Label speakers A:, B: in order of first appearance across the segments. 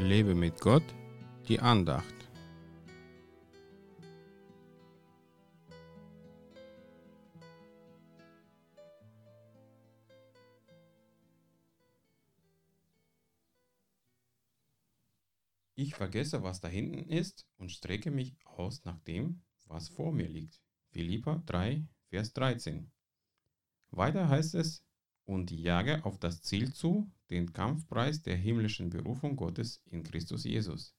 A: Lebe mit Gott, die Andacht. Ich vergesse, was da hinten ist und strecke mich aus nach dem, was vor mir liegt. Philippa 3, Vers 13. Weiter heißt es, und jage auf das Ziel zu, den Kampfpreis der himmlischen Berufung Gottes in Christus Jesus.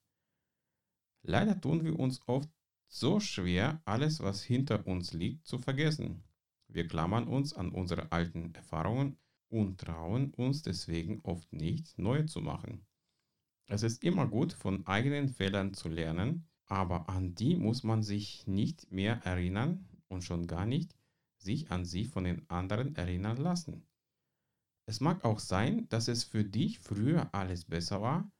A: Leider tun wir uns oft so schwer, alles, was hinter uns liegt, zu vergessen. Wir klammern uns an unsere alten Erfahrungen und trauen uns deswegen oft nicht, neue zu machen. Es ist immer gut, von eigenen Fehlern zu lernen, aber an die muss man sich nicht mehr erinnern und schon gar nicht sich an sie von den anderen erinnern lassen. Es mag auch sein, dass es für dich früher alles besser war,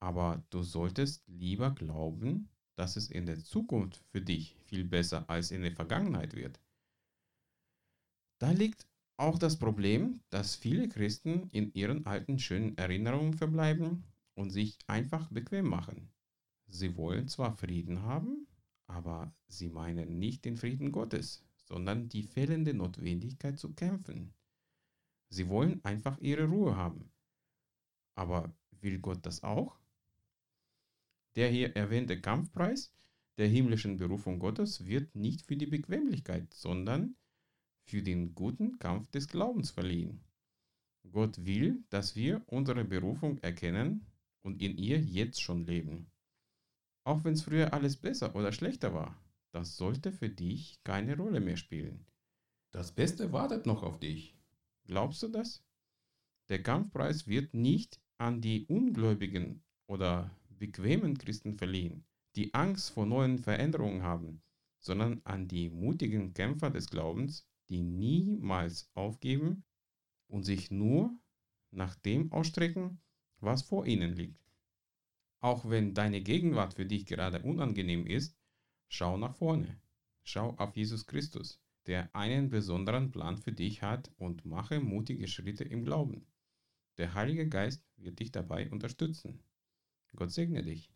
A: aber du solltest lieber glauben, dass es in der Zukunft für dich viel besser als in der Vergangenheit wird. Da liegt auch das Problem, dass viele Christen in ihren alten schönen Erinnerungen verbleiben und sich einfach bequem machen. Sie wollen zwar Frieden haben, aber sie meinen nicht den Frieden Gottes, sondern die fehlende Notwendigkeit zu kämpfen. Sie wollen einfach ihre Ruhe haben. Aber will Gott das auch? Der hier erwähnte Kampfpreis der himmlischen Berufung Gottes wird nicht für die Bequemlichkeit, sondern für den guten Kampf des Glaubens verliehen. Gott will, dass wir unsere Berufung erkennen und in ihr jetzt schon leben. Auch wenn es früher alles besser oder schlechter war, das sollte für dich keine Rolle mehr spielen. Das Beste wartet noch auf dich. Glaubst du das? Der Kampfpreis wird nicht an die ungläubigen oder bequemen Christen verliehen, die Angst vor neuen Veränderungen haben, sondern an die mutigen Kämpfer des Glaubens, die niemals aufgeben und sich nur nach dem ausstrecken, was vor ihnen liegt. Auch wenn deine Gegenwart für dich gerade unangenehm ist, schau nach vorne. Schau auf Jesus Christus, der einen besonderen Plan für dich hat und mache mutige Schritte im Glauben. Der Heilige Geist wird dich dabei unterstützen. Gott segne dich.